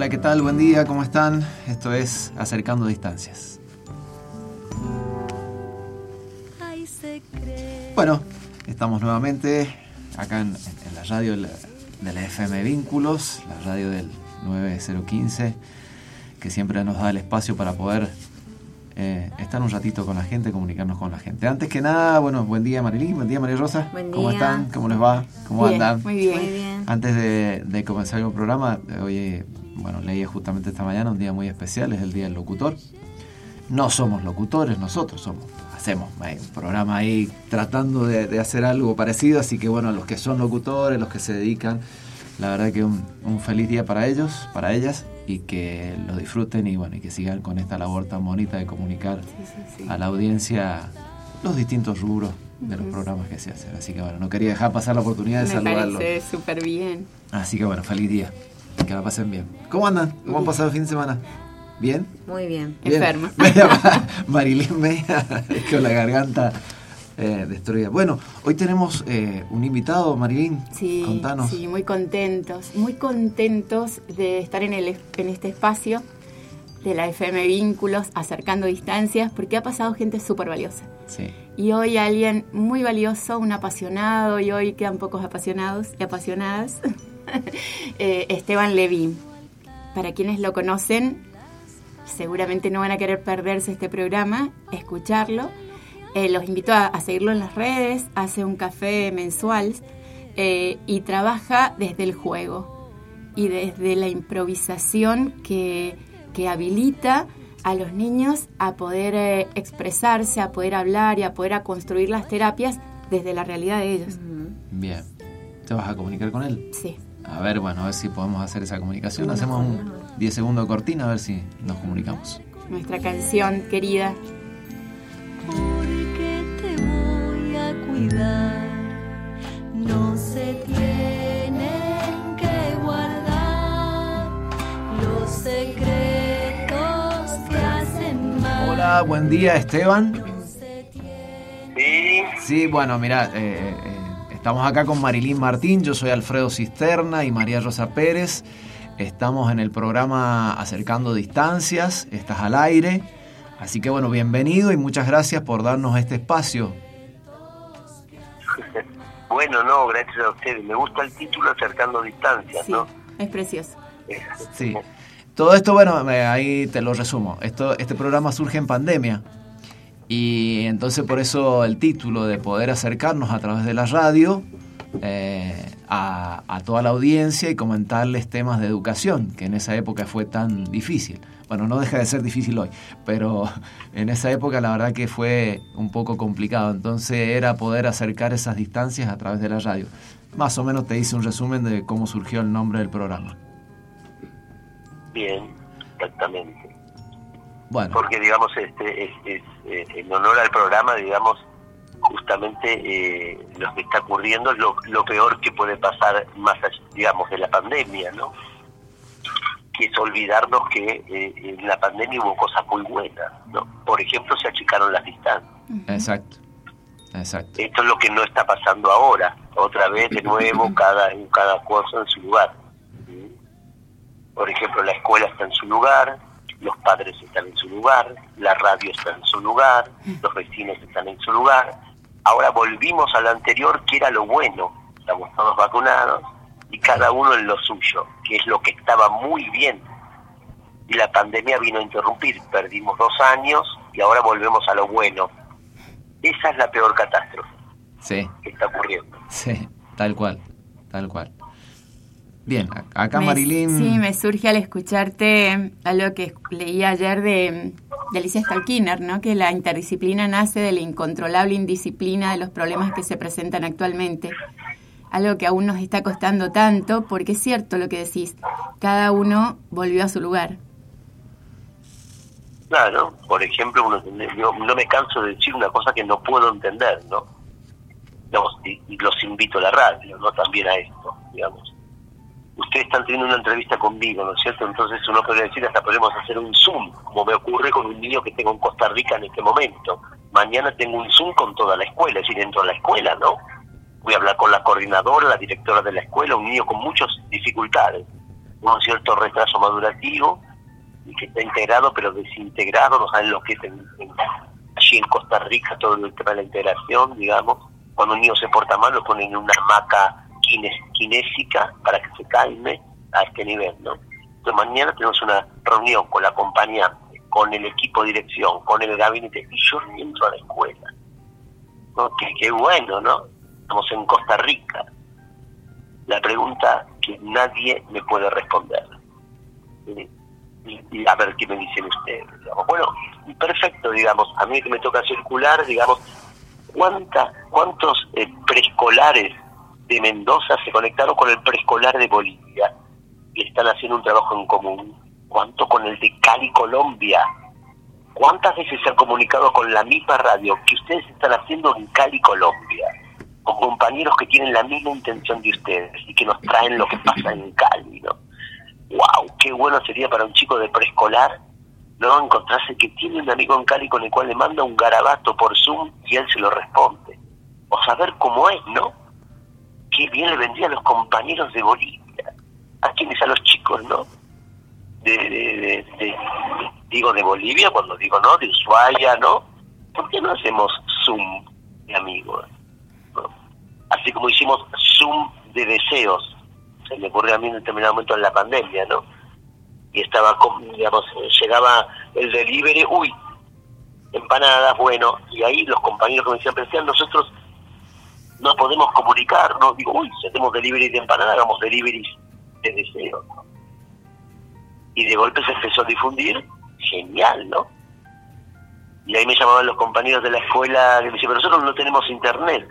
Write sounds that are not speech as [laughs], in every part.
Hola, ¿qué tal? Buen día, ¿cómo están? Esto es Acercando Distancias. Bueno, estamos nuevamente acá en, la radio de la FM Vínculos, la radio del 9015, que siempre nos da el espacio para poder eh, estar un ratito con la gente, comunicarnos con la gente. Antes que nada, bueno, buen día Marilyn, buen día María Rosa. ¿Cómo están? ¿Cómo les va? ¿Cómo andan? Muy bien. Antes de, comenzar el programa, hoy, bueno, leí justamente esta mañana un día muy especial, es el Día del Locutor. No somos locutores nosotros, somos hacemos un programa ahí tratando de, hacer algo parecido, así que bueno, los que son locutores, los que se dedican, la verdad que un, un feliz día para ellos, para ellas, y que lo disfruten y bueno, y que sigan con esta labor tan bonita de comunicar a la audiencia los distintos rubros de los programas que se hacen. Así que bueno, no quería dejar pasar la oportunidad de Me saludarlos. parece súper bien. Así que bueno, feliz día. Que la pasen bien. ¿Cómo andan? ¿Cómo han pasado el fin de semana? ¿Bien? Muy bien. [laughs] Enferma. Marilyn Media [laughs] con la garganta eh, destruida. Bueno, hoy tenemos eh, un invitado, Marilyn. Sí, Contanos. Sí, muy contentos, muy contentos de estar en, el, en este espacio de la FM Vínculos, acercando distancias, porque ha pasado gente súper valiosa. Sí. Y hoy alguien muy valioso, un apasionado, y hoy quedan pocos apasionados y apasionadas, [laughs] [laughs] eh, Esteban Levín. Para quienes lo conocen, seguramente no van a querer perderse este programa, escucharlo. Eh, los invito a, seguirlo en las redes, hace un café mensual eh, y trabaja desde el juego y desde la improvisación que, habilita a los niños a poder eh, expresarse, a poder hablar y a poder a construir las terapias desde la realidad de ellos. Bien. ¿Te vas a comunicar con él? Sí. A ver, bueno, a ver si podemos hacer esa comunicación. Hacemos un 10 segundos de cortina a ver si nos comunicamos. Nuestra canción querida. Porque te voy a cuidar, no se tienen que guardar los secretos que hacen mal. Hola, buen día Esteban. Sí. Sí, bueno, mira, eh, eh Estamos acá con Marilín Martín, yo soy Alfredo Cisterna y María Rosa Pérez. Estamos en el programa Acercando Distancias, estás al aire. Así que bueno, bienvenido y muchas gracias por darnos este espacio. [laughs] Bueno, no, gracias a ustedes. Me gusta el título Acercando Distancias, ¿no? Es precioso. Sí. Todo esto, bueno, ahí te lo resumo. Esto, este programa surge en pandemia. Y entonces por eso el título de poder acercarnos a través de la radio eh, a, toda la audiencia y comentarles temas de educación, que en esa época fue tan difícil. Bueno, no deja de ser difícil hoy, pero [laughs] en esa época la verdad que fue un poco complicado. Entonces era poder acercar esas distancias a través de la radio. Más o menos te hice un resumen de cómo surgió el nombre del programa. Bien, exactamente. Bueno. Porque, digamos, este es, eh, en honor al programa, digamos, justamente eh, lo que está ocurriendo es lo, peor que puede pasar más, digamos, de la pandemia, ¿no? Que es olvidarnos que eh, en la pandemia hubo cosas muy buenas, ¿no? Por ejemplo, se achicaron las distancias. Exacto. Exacto. Esto es lo que no está pasando ahora. Otra vez, de nuevo, cada, cada cosa en su lugar. Por ejemplo, la escuela está en su lugar, los padres están en su lugar, la radio está en su lugar, los vecinos están en su lugar. Ahora volvimos a lo anterior, que era lo bueno. Estamos todos vacunados y cada uno en lo suyo, que es lo que estaba muy bien. Y la pandemia vino a interrumpir. Perdimos dos años y ahora volvemos a lo bueno. Esa es la peor catástrofe sí. que está ocurriendo. Sí, tal cual, tal cual. Bien, acá Marilyn. Sí, me surge al escucharte algo que leí ayer de, Alicia Stalkiner, ¿no? que la interdisciplina nace de la incontrolable indisciplina de los problemas que se presentan actualmente. Algo que aún nos está costando tanto, porque es cierto lo que decís, cada uno volvió a su lugar. Claro, por ejemplo, uno, yo no me canso de decir una cosa que no puedo entender, ¿no? y, y los invito a la radio, ¿no? También a esto, digamos ustedes están teniendo una entrevista conmigo, ¿no es cierto? Entonces uno podría decir, hasta podemos hacer un Zoom, como me ocurre con un niño que tengo en Costa Rica en este momento. Mañana tengo un Zoom con toda la escuela, es decir, dentro de la escuela, ¿no? Voy a hablar con la coordinadora, la directora de la escuela, un niño con muchas dificultades. un cierto retraso madurativo y que está integrado pero desintegrado, no saben lo que es en- allí en Costa Rica todo el tema de la integración, digamos. Cuando un niño se porta mal lo ponen en una hamaca kines- para que se calme a este nivel, ¿no? Entonces mañana tenemos una reunión con la acompañante, con el equipo de dirección, con el gabinete, y yo entro a la escuela. ¿no? Qué, qué bueno, ¿no? Estamos en Costa Rica. La pregunta que nadie me puede responder. Y, y- a ver qué me dicen ustedes. digamos. Bueno, perfecto, digamos, a mí que me toca circular, digamos, ¿cuánta, ¿cuántos eh, preescolares de Mendoza se conectaron con el preescolar de Bolivia y están haciendo un trabajo en común? ¿Cuánto con el de Cali, Colombia? ¿Cuántas veces se han comunicado con la misma radio que ustedes están haciendo en Cali, Colombia? Con compañeros que tienen la misma intención de ustedes y que nos traen lo que pasa en Cali, ¿no? ¡Wow! ¡Qué bueno sería para un chico de preescolar, ¿no? Encontrarse que tiene un amigo en Cali con el cual le manda un garabato por Zoom y él se lo responde. O saber cómo es, ¿no? Bien le vendría a los compañeros de Bolivia. ¿A quiénes? A los chicos, ¿no? de, digo de Bolivia cuando digo no de Ushuaia no ¿por qué no hacemos zoom de amigos así como hicimos zoom de deseos se me ocurrió a mí en determinado momento en la pandemia no y estaba con- digamos llegaba el delivery uy empanadas bueno y ahí los compañeros que me decían pero nosotros no podemos comunicar no digo uy si hacemos delivery de empanadas hagamos delivery de deseos ¿no? y de golpe se empezó a difundir, genial, ¿no? Y ahí me llamaban los compañeros de la escuela que me decían, pero nosotros no tenemos internet.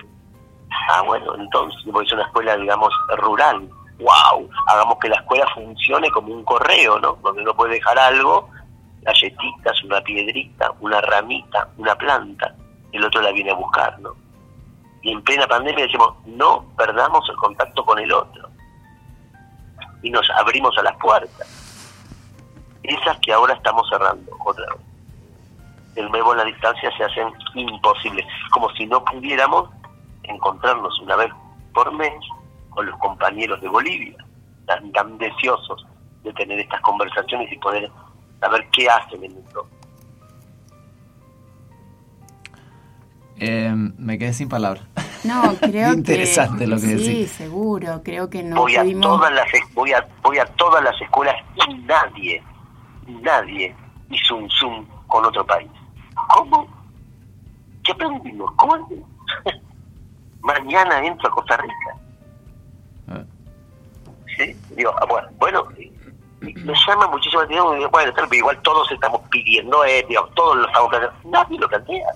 Ah, bueno, entonces, porque es una escuela, digamos, rural. ¡Wow! Hagamos que la escuela funcione como un correo, ¿no? Donde uno puede dejar algo, galletitas, una piedrita, una ramita, una planta, el otro la viene a buscar, ¿no? Y en plena pandemia decimos, no perdamos el contacto con el otro. Y nos abrimos a las puertas esas que ahora estamos cerrando otra vez. De nuevo la distancia se hacen imposibles, como si no pudiéramos encontrarnos una vez por mes con los compañeros de Bolivia, tan, tan deseosos de tener estas conversaciones y poder saber qué hacen en mundo. Eh, me quedé sin palabras. No, [laughs] creo Interesante que lo que sí, decís. seguro, creo que no voy a pudimos todas las es- voy a voy a todas las escuelas y nadie nadie hizo un zoom con otro país. Cómo qué aprendimos cómo [laughs] mañana entro a Costa Rica. Ah, sí digo ah, bueno bueno me llama muchísimo la atención bueno tal vez igual todos estamos pidiendo eh, digo, todos lo estamos planteando. Nadie lo plantea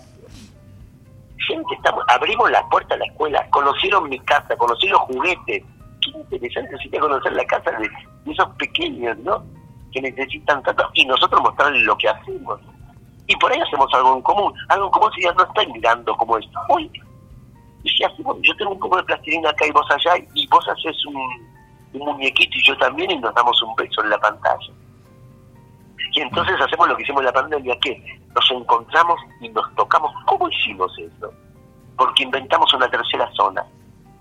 gente estamos abrimos la puerta a la escuela conocieron mi casa conocí los juguetes. Qué interesante sería conocer la casa de, de esos pequeños no que necesitan tanto y nosotros mostrarles lo que hacemos. Y por ahí hacemos algo en común algo en común si ya no estoy mirando como esto Uy, y si hacemos yo tengo un poco de plastilina acá y vos allá y vos haces un muñequito y yo también y nos damos un beso en la pantalla y entonces hacemos lo que hicimos en la pandemia, que nos encontramos y nos tocamos. ¿Cómo hicimos eso? Porque inventamos una tercera zona,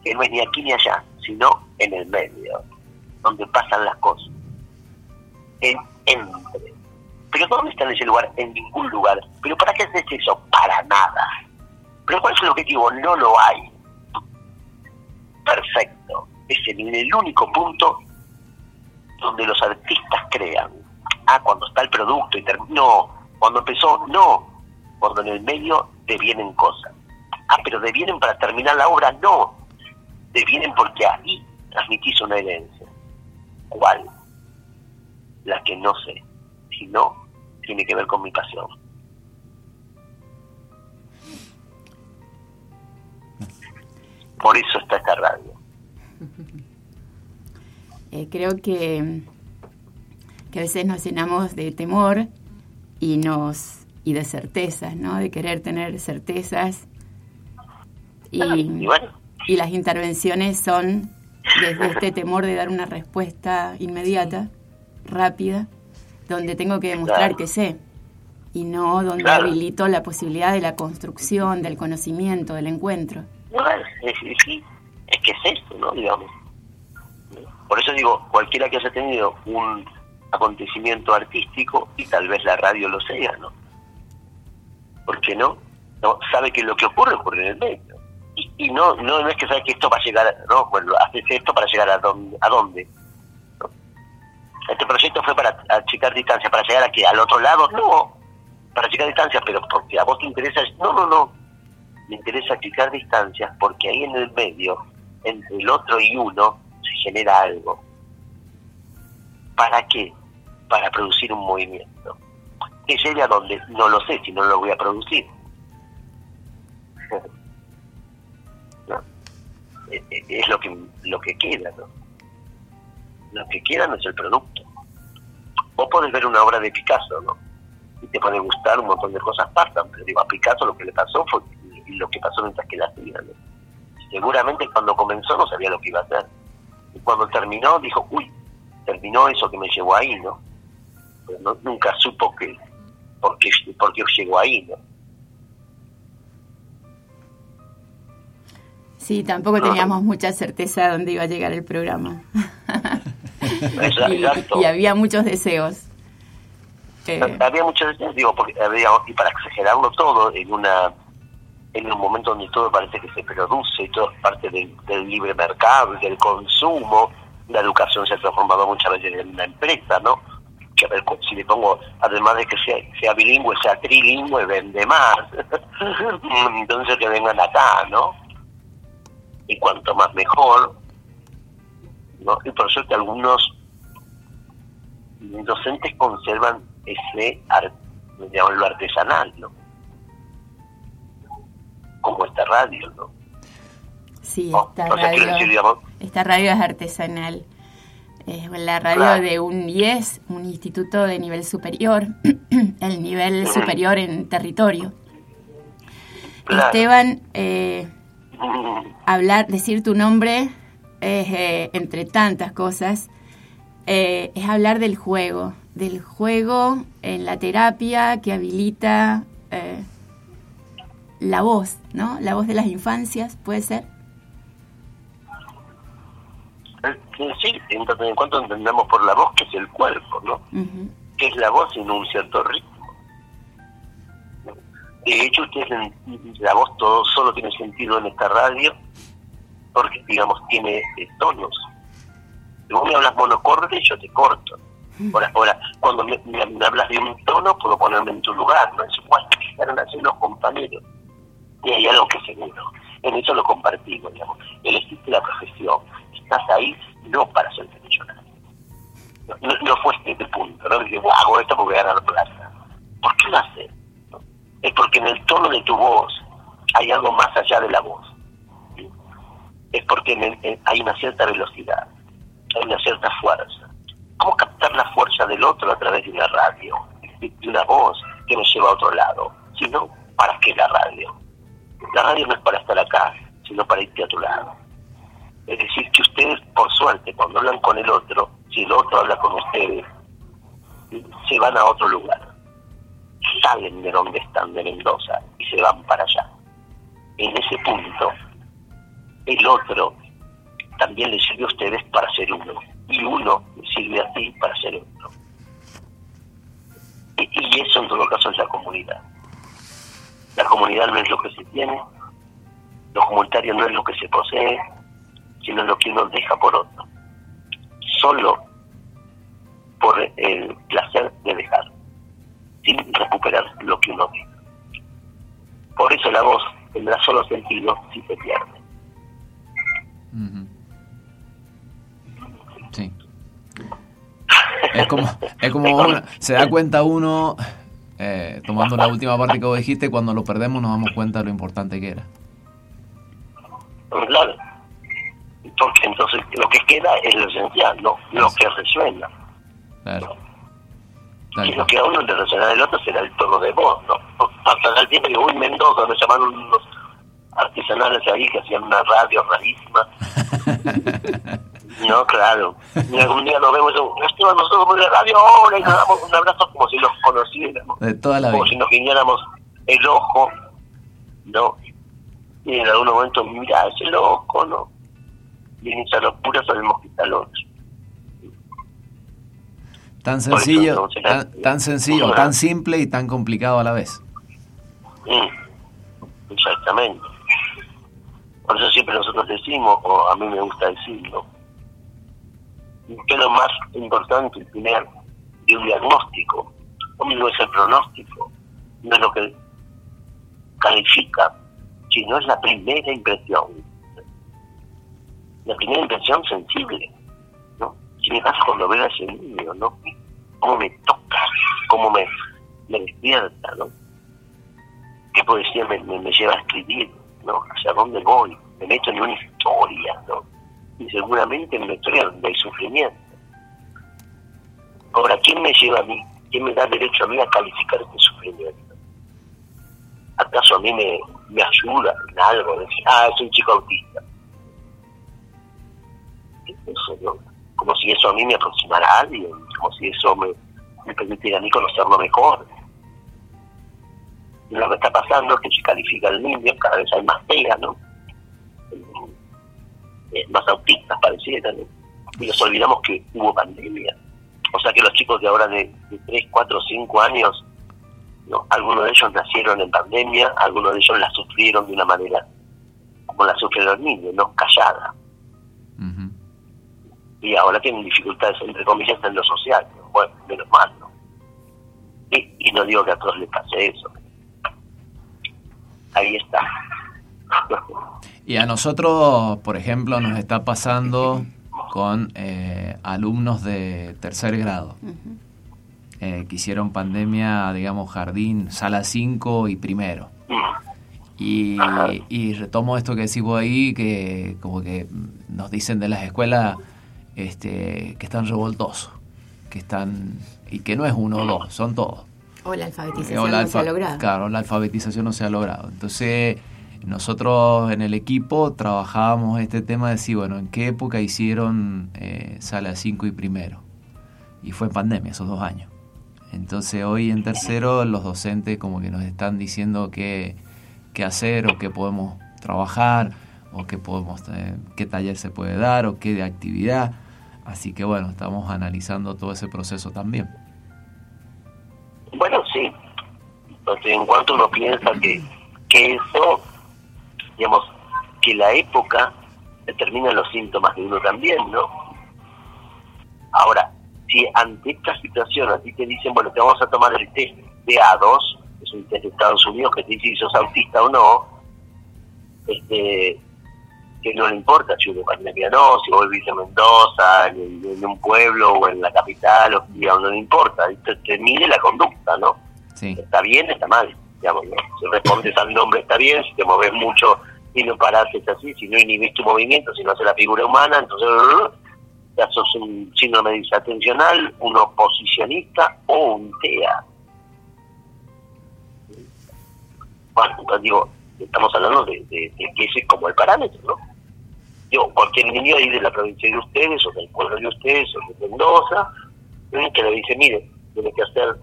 que no es ni aquí ni allá, sino en el medio, donde pasan las cosas. En entre. ¿Pero dónde está en ese lugar? En ningún lugar. ¿Pero para qué haces eso? Para nada. ¿Pero cuál es el objetivo? No lo hay. Perfecto. Es el único punto donde los artistas crean. Ah, cuando está el producto y. No, cuando empezó, no. Cuando en el medio devienen cosas. Ah, pero devienen para terminar la obra, no. Devienen porque ahí transmitís una herencia. ¿Cuál? La que no sé. Si no, tiene que ver con mi pasión. Por eso está esta radio. Eh, creo que, que a veces nos llenamos de temor y nos y de certezas, ¿no? De querer tener certezas y, Y bueno, y las intervenciones son desde este temor de dar una respuesta inmediata, rápida, donde tengo que demostrar Claro. que sé y no donde Claro. habilito la posibilidad de la construcción, del conocimiento, del encuentro. Bueno, es, es- es que es esto, ¿no? Digamos. Por eso digo, cualquiera que haya tenido un acontecimiento artístico, y tal vez la radio lo sea, ¿no? ¿Por qué no? no sabe que lo que ocurre ocurre en el medio. Y, no, no no es que sabe que esto va a llegar, no, bueno, haces esto para llegar a dónde, a dónde. Este proyecto fue para achicar distancia, para llegar aquí, al otro lado, no, para achicar distancias, pero porque a vos te interesa, no, no, no, me interesa achicar distancias porque ahí en el medio, entre el otro y uno, se genera algo. ¿Para qué? Para producir un movimiento. ¿Que llegue a dónde? No lo sé si no lo voy a producir. [laughs] Eh, eh, Es lo que, lo que queda, ¿no? Lo que queda no es el producto. Vos podés ver una obra de Picasso, ¿no? Y te puede gustar, un montón de cosas pasan, pero digo, a Picasso lo que le pasó fue lo que pasó mientras que la hacía. Seguramente cuando comenzó no sabía lo que iba a hacer. Y cuando terminó dijo, uy, terminó eso que me llevó ahí, ¿no? Pero no- nunca supo que por qué, por qué llegó ahí, ¿no? Sí, tampoco teníamos mucha certeza de dónde iba a llegar el programa. [laughs] Exacto. y, había muchos deseos. Eh, había muchos deseos, digo, porque había, y para exagerarlo todo, en una en un momento donde todo parece que se produce y todo es parte del, del libre mercado y del consumo, la educación se ha transformado muchas veces en una empresa, ¿no? Que a ver, si le pongo, además de que sea, sea bilingüe, sea trilingüe, vende más. [laughs] Entonces que vengan acá, ¿no? Y cuanto más mejor, ¿no? Y por suerte algunos docentes conservan ese arte, lo artesanal, ¿no? Como esta radio, ¿no? sí, No, esta radio, decir, digamos, esta radio es artesanal. Es la radio Claro. de un IES, un instituto de nivel superior, [clears throat] el nivel superior en territorio. Claro. Esteban, eh, hablar, decir tu nombre es, eh, entre tantas cosas, eh, es hablar del juego, del juego en la terapia que habilita eh, la voz, ¿no? La voz de las infancias, ¿puede ser? Sí, en cuanto entendemos por la voz que es el cuerpo, ¿no? Que es la voz en un cierto ritmo. De hecho, ustedes la voz todo solo tiene sentido en esta radio porque, digamos, tiene eh, tonos. Si vos me hablas monocorde, yo te corto. Ahora, ahora cuando me, me- me hablas de un tono, puedo ponerme en tu lugar, no es igual que fijaron así los compañeros. Y hay algo que es seguro. En eso lo compartimos, digamos. Elegiste la profesión. Estás ahí no para ser millonario. No, no, este el punto, ¿no? Dije, "Buah, hago esto porque voy a ganar plata. ¿Por qué lo haces? Es porque en el tono de tu voz hay algo más allá de la voz. Es porque en el- hay una cierta velocidad, hay una cierta fuerza. ¿Cómo captar la fuerza del otro a través de una radio, de de una voz que nos lleva a otro lado? Si no, ¿para qué la radio? La radio no es para estar acá, sino para irte a tu lado. Es decir, que ustedes, por suerte, cuando hablan con el otro, si el otro habla con ustedes, se van a otro lugar. Salen de donde están, de Mendoza, y se van para allá. En ese punto, el otro también le sirve a ustedes para ser uno. Y uno le sirve a ti para ser otro. Y eso en todo caso es la comunidad. La comunidad no es lo que se tiene, lo comunitario no es lo que se posee, sino lo que uno deja por otro. Solo por el placer de dejar, sin recuperar lo que uno deja. Por eso la voz tendrá solo sentido si se pierde. Sí. [laughs] Es como, es como se da cuenta uno, eh, tomando la última parte que vos dijiste, cuando lo perdemos nos damos cuenta de lo importante que era. Claro. Porque entonces lo que queda es lo esencial, no lo que resuena. Claro. Tal Y lo que a uno le resuena del otro será el tono de voz, ¿no? Hasta el tiempo que un Mendoza me llamaron unos artesanales ahí que hacían una radio rarísima. [laughs] No, claro. Y algún día nos vemos Esteban, nosotros por la radio ahora y nos damos un abrazo como si los conociéramos. De toda la como vida. si nos guiñáramos el ojo, ¿no? Y en algún momento, mira, ese loco, ¿no? Y en esa locura sabemos que está al otro. Tan eso, sencillo, no, tan, tan sencillo, tan simple y tan complicado a la vez. Mm, exactamente. Por eso siempre nosotros decimos, o a mí me gusta decirlo, que lo más importante de un diagnóstico no es el pronóstico, no es lo que califica, sino es la primera impresión. La primera impresión sensible, ¿no? ¿Qué me pasa cuando veo a ese niño, no? ¿Cómo me toca? ¿Cómo me, me despierta, no? qué poesía me, me, me lleva a escribir, ¿no? ¿Hacia dónde voy? Me meto en una historia, ¿no? Y seguramente en historia donde hay sufrimiento. Ahora, ¿quién me lleva a mí? ¿Quién me da derecho a mí a calificar este sufrimiento? ¿Acaso a mí me, me ayuda en algo? Decir, ah, es un chico autista. Como si eso a mí me aproximara a alguien, como si eso me, me permitiera a mí conocerlo mejor lo que está pasando es que se califica al niño, cada vez hay más TEA, ¿no? Eh, más autistas pareciera, ¿no? Y nos olvidamos que hubo pandemia. O sea que los chicos de ahora de, de 3, 4, 5 años, ¿no? algunos de ellos nacieron en pandemia, algunos de ellos la sufrieron de una manera como la sufren los niños, ¿no? Callada. Y ahora tienen dificultades, entre comillas, en lo social. ¿no? Bueno, menos mal, ¿no? Y, y no digo que a todos les pase eso. Ahí está. [laughs] Y a nosotros, por ejemplo, nos está pasando con eh, alumnos de tercer grado eh, que hicieron pandemia, digamos, jardín, sala 5 y primero. Y, y retomo esto que decís vos ahí, que como que nos dicen de las escuelas este, que están revoltosos, que están y que no es uno o dos, son todos. O la alfabetización O la no se ha logrado. Claro, la alfabetización no se ha logrado. Entonces, nosotros en el equipo trabajábamos este tema de decir, bueno, ¿en qué época hicieron eh, sala 5 y primero? Y fue en pandemia, esos dos años. Entonces, hoy en tercero, los docentes como que nos están diciendo qué, qué hacer o qué podemos trabajar o qué, podemos, eh, qué taller se puede dar o qué de actividad. Así que, bueno, estamos analizando todo ese proceso también. Bueno, sí. Entonces, en cuanto uno piensa que, que eso, digamos, que la época determina los síntomas de uno también, ¿no? Ahora, si ante esta situación a ti te dicen, bueno, te vamos a tomar el test de A2, es un test de Estados Unidos que te dice si sos autista o no, este, que no le importa si uno camina que no, si vos vivís en Mendoza, en, en un pueblo o en la capital, o, digamos, no le importa, te, te mide la conducta, ¿no? Sí. Está bien, está mal, digamos, ¿no? Si respondes al nombre está bien, si te moves mucho y no parás es así, si no inhibís tu movimiento, si no haces la figura humana, entonces ya sos un síndrome disatencional, un oposicionista o un TEA. Bueno, entonces digo, estamos hablando de, de- que ese es como el parámetro, ¿no? Digo, cualquier niño ahí de la provincia de ustedes, o del pueblo de ustedes, o de Mendoza, que le dice, mire, tiene que hacer,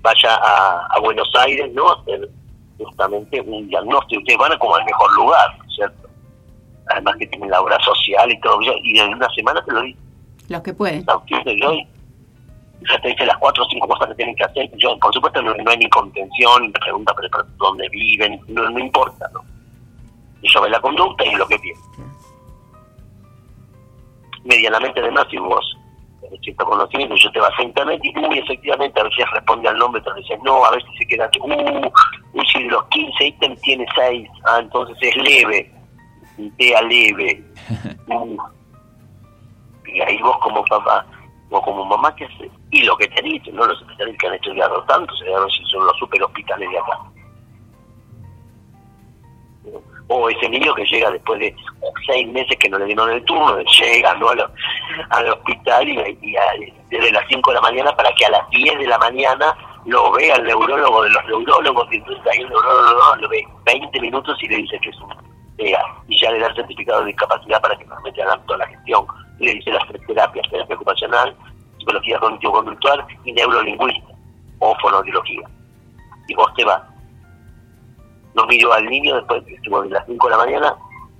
vaya a, a Buenos Aires, ¿no? Hacer justamente un diagnóstico. Ustedes van a como al mejor lugar, ¿no es ¿cierto? Además que tienen la obra social y todo, y en una semana te lo dice Los que pueden. autista y hoy ya te dice las cuatro o cinco cosas que tienen que hacer. Yo, por supuesto, no, no hay ni contención, ni pregunta pero, pero dónde viven, no, no importa, ¿no? Y yo ve la conducta y lo que piensa. Medianamente, además, si vos tenés cierto conocimiento, yo te vas a internet y, uy, efectivamente, a veces responde al nombre, te dices, no, a veces se queda, uh, uy, si de los 15 ítems tiene 6, ah, entonces es leve, TEA leve. [laughs] Y ahí vos como papá o como mamá, ¿qué haces? Y lo que te dicen, ¿no? Los especialistas que han estudiado tanto, se llaman si son los super hospitales de acá. O ese niño que llega después de seis meses que no le dieron el turno, llega ¿no? al, al hospital y, y a- desde las 5 de la mañana para que a las 10 de la mañana lo vea el neurólogo de los neurólogos, y entonces ahí el neurólogo lo ve 20 minutos y le dice que es un TEA, y ya le da el certificado de discapacidad para que realmente hagan toda la gestión. Y le dice las tres terapias, terapia ocupacional, psicología cognitivo-conductual y neurolingüística, o fonoaudiología. Y vos te vas. No miró al niño después estuvo de las 5 de la mañana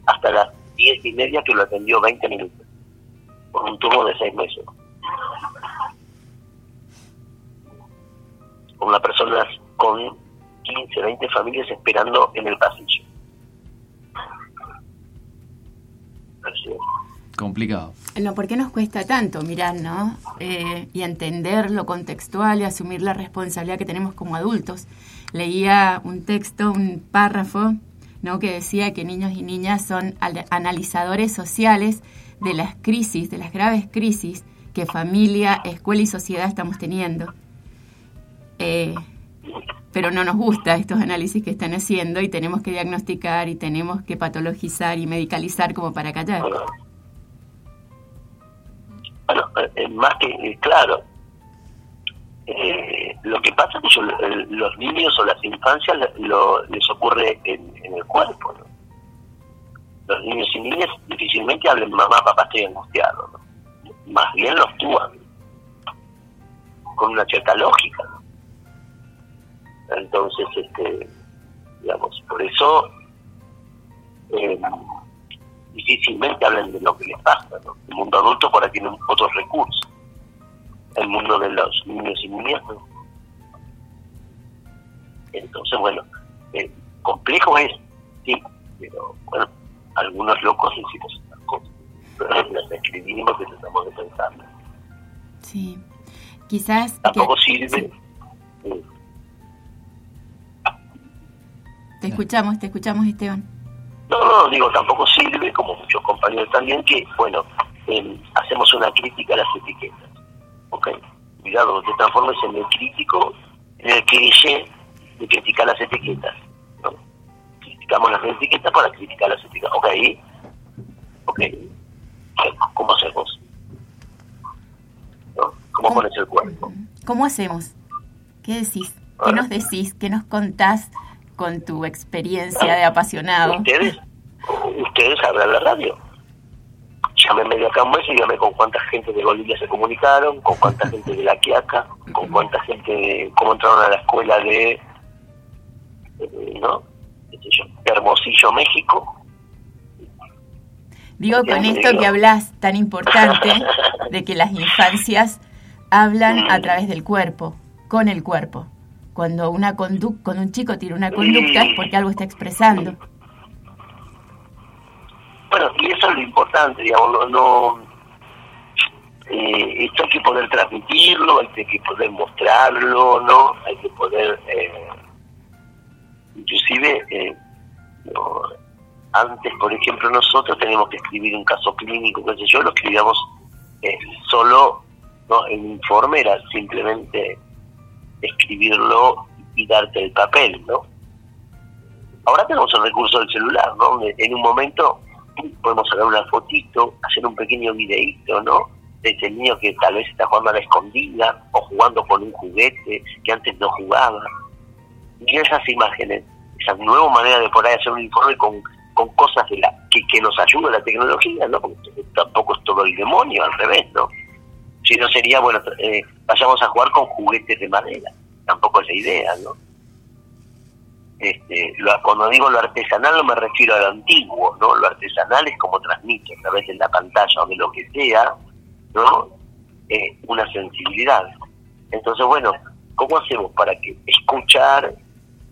hasta las 10 y media que lo atendió 20 minutos. un turno de seis meses. Con las personas con 15, 20 familias esperando en el pasillo. Así es. Complicado. No, ¿por qué nos cuesta tanto mirar, no? Eh, y entender lo contextual y asumir la responsabilidad que tenemos como adultos. Leía un texto, un párrafo, ¿no? Que decía que niños y niñas son al- analizadores sociales de las crisis, de las graves crisis que familia, escuela y sociedad estamos teniendo. Eh, pero no nos gusta estos análisis que están haciendo y tenemos que diagnosticar y tenemos que patologizar y medicalizar como para callar. Bueno, bueno, eh, más que eh, claro, eh, lo que pasa es que eh, los niños o las infancias lo- les ocurre en, el cuerpo. ¿no? Los niños y niñas difícilmente hablen, mamá, papá, estoy angustiado. Más bien lo actúan con una cierta lógica. ¿no? Entonces, este, digamos, por eso eh, difícilmente hablan de lo que les pasa. ¿no? El mundo adulto por ahí tiene otros recursos. El mundo de los niños y niñas. ¿no? Entonces, bueno, eh, complejo es, sí, pero bueno, algunos locos decimos estas cosas. Las escribimos y tratamos de pensarlas. Sí. Quizás... Tampoco que- sirve. sí, te escuchamos, te escuchamos, Esteban. No, no, digo, tampoco sirve, como muchos compañeros también, que, bueno, eh, hacemos una crítica a las etiquetas. ¿Ok? Cuidado, te transformes en el crítico, en el cliché de criticar las etiquetas. ¿no? Criticamos las etiquetas para criticar las etiquetas. ¿Ok? ¿Ok? ¿Cómo hacemos? ¿No? ¿Cómo pones el cuerpo? ¿Cómo hacemos? ¿Qué decís? ¿Qué nos decís? ¿Qué nos contás con tu experiencia de apasionado? Ustedes, ustedes abran la radio. Llámenme de acá un mes y dígame con cuánta gente de Bolivia se comunicaron, con cuánta [laughs] gente de La Quiaca, con cuánta gente, de, cómo entraron a la escuela de, eh, ¿no? De Hermosillo, México. Digo con esto que hablas tan importante [laughs] de que las infancias hablan a través del cuerpo, con el cuerpo. Cuando una condu cuando un chico tiene una conducta es porque algo está expresando. Bueno, y eso es lo importante, digamos, no, no eh, esto hay que poder transmitirlo, hay que poder mostrarlo, ¿no? Hay que poder, eh, inclusive, eh, no, antes, por ejemplo, nosotros tenemos que escribir un caso clínico, qué sé yo, lo escribíamos eh, solo, ¿no? En informe era simplemente escribirlo y darte el papel, ¿no? Ahora tenemos el recurso del celular, ¿no? En un momento podemos sacar una fotito, hacer un pequeño videíto, ¿no? De ese niño que tal vez está jugando a la escondida o jugando con un juguete que antes no jugaba. Y esas imágenes, esa nueva manera de ahí hacer un informe con, con cosas de la, que, que nos ayuda la tecnología, ¿no? Porque tampoco es todo el demonio, al revés, ¿no? Si no sería, bueno, eh, vayamos a jugar con juguetes de madera. Tampoco es la idea, ¿no? Este, lo- cuando digo lo artesanal no me refiero a lo antiguo, ¿no? Lo artesanal es como transmite a través de la pantalla o de lo que sea, ¿no? Eh, una sensibilidad. Entonces, bueno, ¿cómo hacemos para que escuchar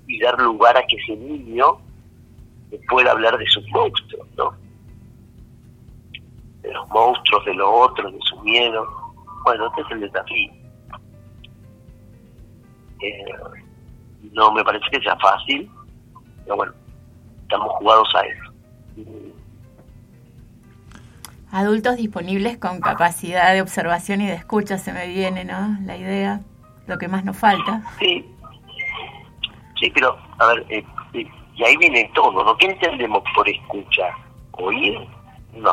y dar lugar a que ese niño pueda hablar de sus monstruos, ¿no? De los monstruos, de los otros, de su miedo. Bueno, este es el desafío. Eh, no me parece que sea fácil, pero bueno, estamos jugados a eso. Adultos disponibles con capacidad de observación y de escucha se me viene, ¿no? La idea, lo que más nos falta. Sí, sí, pero a ver, eh, eh, y ahí viene todo, ¿no? ¿Qué entendemos por escuchar? ¿Oír? No.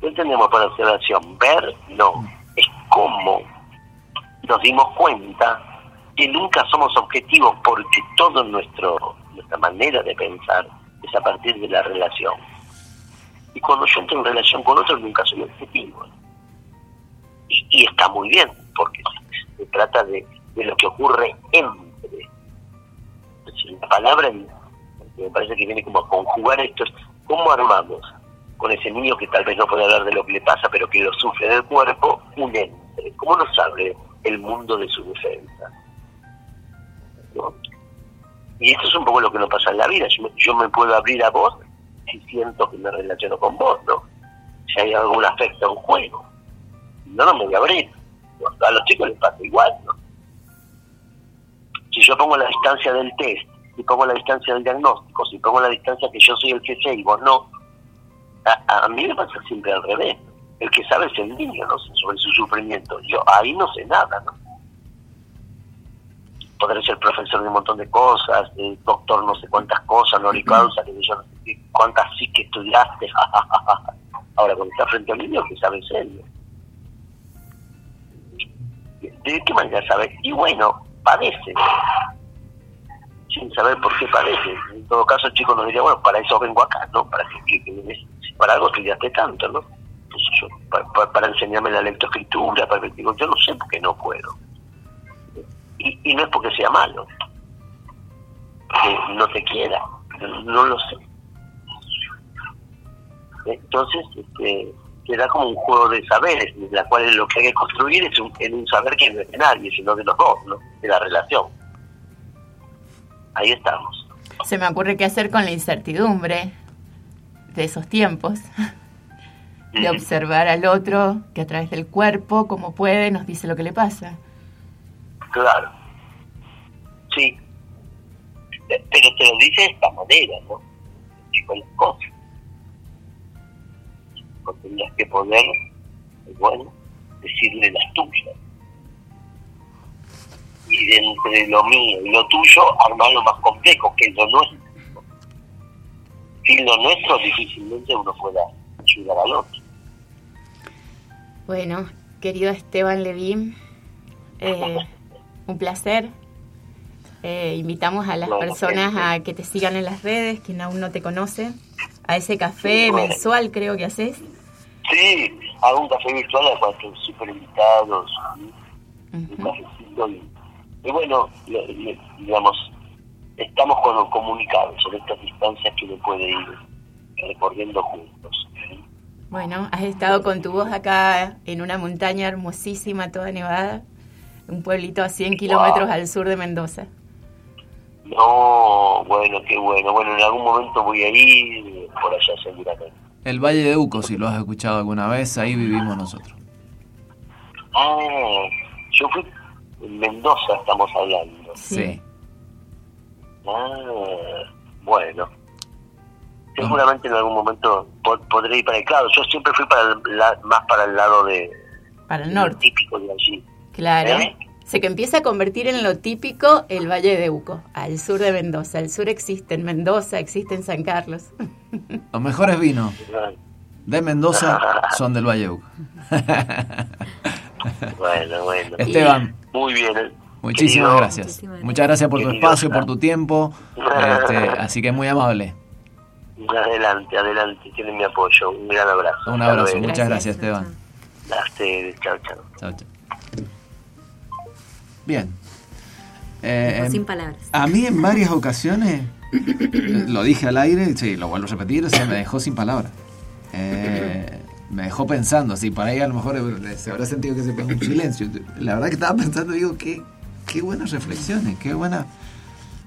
¿Qué entendemos por observación? ¿Ver? No. Es cómo nos dimos cuenta que nunca somos objetivos porque nuestro nuestra manera de pensar es a partir de la relación. Y cuando yo entro en relación con otro nunca soy objetivo. Y, está muy bien, porque se, trata de, de lo que ocurre entre. La palabra me parece que viene como a conjugar esto, es cómo armamos con ese niño que tal vez no puede hablar de lo que le pasa, pero que lo sufre del cuerpo, un ente. ¿Cómo nos abre el mundo de su defensa? Y esto es un poco lo que nos pasa en la vida. Yo me, yo me puedo abrir a vos si siento que me relaciono con vos, ¿no? Si hay algún afecto en juego. No, no me voy a abrir. A los chicos les pasa igual, ¿no? Si yo pongo la distancia del test, si pongo la distancia del diagnóstico, si pongo la distancia que yo soy el que sé y vos no, a, a mí me pasa siempre al revés. El que sabe es el niño, ¿no? Sobre su sufrimiento. Yo ahí no sé nada, ¿no? Podré ser profesor de un montón de cosas, eh, doctor no sé cuántas cosas, no causa, que yo no sé cuántas sí que estudiaste. [laughs] Ahora, cuando está frente al niño, que sabe es él. ¿De qué manera sabe? Y bueno, padece. Sin saber por qué padece. En todo caso, el chico nos diría, bueno, para eso vengo acá, ¿no? Para que, que- que- para algo estudiaste tanto, ¿no? Pues yo, para, para- enseñarme la lectoescritura, para que digo, yo no sé por qué no puedo. Y, y no es porque sea malo, que no te quiera, no lo sé. Entonces, este, queda como un juego de saberes, en la cual lo que hay que construir es un, en un saber que no es de nadie, sino de los dos, ¿no? de la relación. Ahí estamos. Se me ocurre qué hacer con la incertidumbre de esos tiempos, [laughs] de observar al otro que a través del cuerpo, como puede, nos dice lo que le pasa. Claro. Sí. Eh, Pero te lo dice de esta manera, ¿no? Y con las cosas. Porque tendrías que poder, bueno, decirle las tuyas. Y de entre lo mío y lo tuyo, armar lo más complejo, que lo nuestro. Sin lo nuestro, difícilmente uno pueda ayudar al otro. Bueno, querido Esteban Levín, eh, [laughs] un placer. Eh, invitamos a las Bueno, personas a que te sigan en las redes, quien aún no te conoce, a ese café Bueno. mensual creo que haces. Sí, hago un café virtual al cual estoy súper invitados. un cafecito y, y bueno, le- le- digamos, estamos con- comunicados en estas distancias que uno puede ir recorriendo juntos. Bueno, has estado con tu voz acá en una montaña hermosísima, toda nevada, un pueblito a 100 kilómetros al sur de Mendoza. No, bueno, qué bueno. Bueno, en algún momento voy a ir por allá seguramente. El Valle de Uco, si lo has escuchado alguna vez, ahí vivimos nosotros. Ah, yo fui en Mendoza, estamos hablando. Sí. Ah, bueno. Seguramente en algún momento po- podré ir para el lado. Yo siempre fui para el la- más para el lado de Para el norte, típico de allí. claro. ¿Eh? Se que empieza a convertir en lo típico el Valle de Uco, al sur de Mendoza. Al sur existe en Mendoza, existe en San Carlos. [laughs] Los mejores vinos de Mendoza [laughs] son del Valle de Uco. Bueno, bueno. Esteban, Muy bien. Muchísimas Querido, gracias. Muchísimas Muchas gracias por tu espacio, por tu tiempo. Este, [laughs] así que muy amable. Adelante, adelante. Tienen mi apoyo. Un gran abrazo. Un abrazo. Muchas gracias, Esteban. Ustedes. Chao, chao. Chao, chao. Bien. Eh, Dejó em, sin palabras. A mí en varias ocasiones, [laughs] lo dije al aire, sí, lo vuelvo a repetir, o sea, me dejó sin palabras. Eh, me dejó pensando, sí, por ahí a lo mejor se habrá sentido que se pegó un silencio. La verdad que estaba pensando, digo, qué, qué buenas reflexiones, qué buena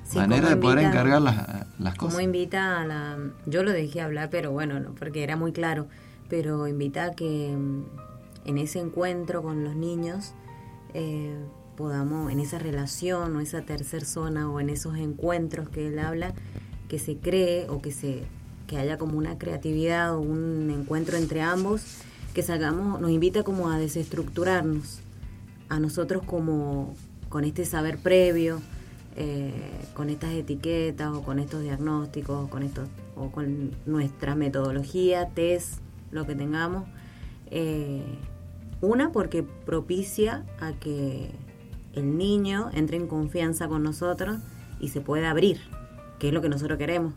Sí, manera de poder invita- encargar las, las Como cosas. invita a la... Yo lo dejé hablar, pero bueno, no, porque era muy claro, pero invita a que mm, en ese encuentro con los niños eh, podamos, en esa relación o esa tercer zona o en esos encuentros que él habla, que se cree o que se que haya como una creatividad o un encuentro entre ambos, que salgamos, nos invita como a desestructurarnos, a nosotros como con este saber previo, eh, con estas etiquetas o con estos diagnósticos o con estos o con nuestra metodología, test, lo que tengamos. eh, una porque propicia a que el niño entre en confianza con nosotros y se pueda abrir, que es lo que nosotros queremos.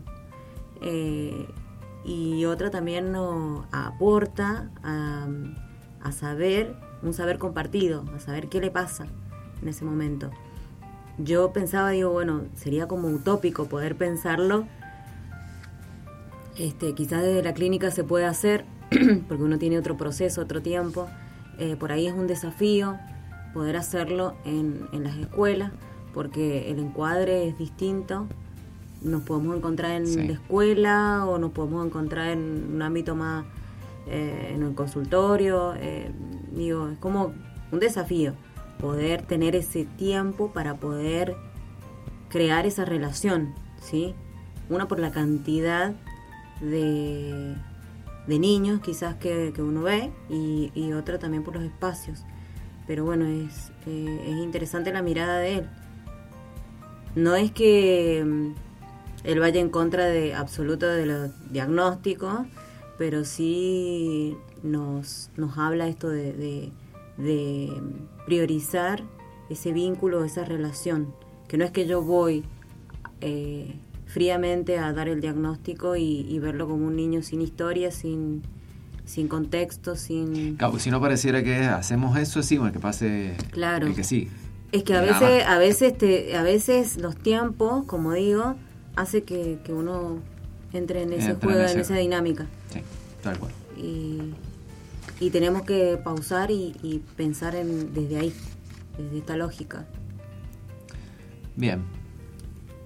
Eh, y otra también nos aporta a, a saber, un saber compartido, a saber qué le pasa en ese momento. Yo pensaba, digo, bueno, sería como utópico poder pensarlo este, quizás desde la clínica se puede hacer, [clears throat] porque uno tiene otro proceso, otro tiempo. Eh, por ahí es un desafío poder hacerlo en, en las escuelas, porque el encuadre es distinto. Nos podemos encontrar en la escuela o nos podemos encontrar en un ámbito más eh, en el consultorio. Eh, digo, es como un desafío poder tener ese tiempo para poder crear esa relación, ¿sí? Una por la cantidad de, de niños quizás que, uno ve y, y, otra también por los espacios. Pero bueno, es, eh, es interesante la mirada de él. No es que mm, él vaya en contra de absoluto de los diagnósticos, pero sí nos, nos habla esto de, priorizar ese vínculo, esa relación, que no es que yo voy eh, fríamente a dar el diagnóstico y, verlo como un niño sin historia, sin, sin contexto, sin... si no pareciera que hacemos eso, sí, que pase claro. el que sí. Es que a veces, a veces, te, a veces los tiempos, como digo, hace que, que uno entre en ese juego, en, esa dinámica. Sí, tal cual. Y, y tenemos que pausar y, pensar en, desde ahí, desde esta lógica. Bien.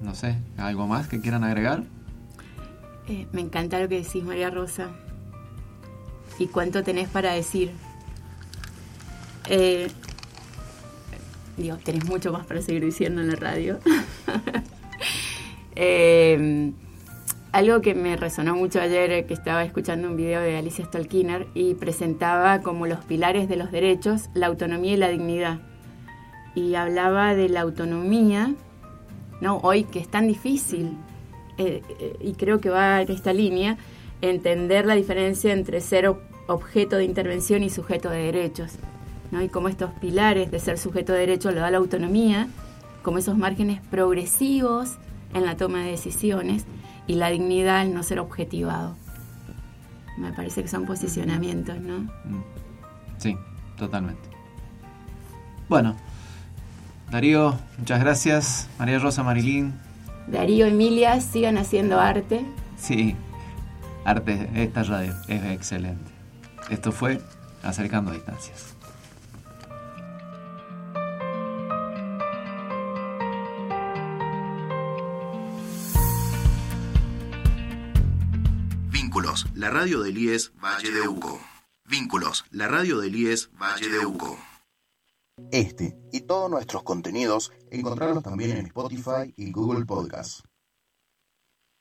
No sé, ¿algo más que quieran agregar? Eh, me encanta lo que decís, María Rosa. ¿Y cuánto tenés para decir? Eh, digo, tenés mucho más para seguir diciendo en la radio. [laughs] eh, algo que me resonó mucho ayer, eh, que estaba escuchando un video de Alicia Stalkiner y presentaba como los pilares de los derechos la autonomía y la dignidad. Y hablaba de la autonomía, ¿no? Hoy que es tan difícil, eh, eh, y creo que va en esta línea, entender la diferencia entre ser objeto de intervención y sujeto de derechos. ¿no? Y como estos pilares de ser sujeto de derechos lo da la autonomía, como esos márgenes progresivos en la toma de decisiones y la dignidad al no ser objetivado. Me parece que son posicionamientos, ¿no? Mm. Sí, totalmente. Bueno, Darío, muchas gracias. María Rosa Marilín. Darío, Emilia, sigan haciendo arte. Sí, arte, esta radio es excelente. Esto fue Acercando Distancias. La radio del IES Valle de Uco. Vínculos, la radio del IES Valle de Uco. Este y todos nuestros contenidos encontrarlos también en Spotify y Google Podcasts.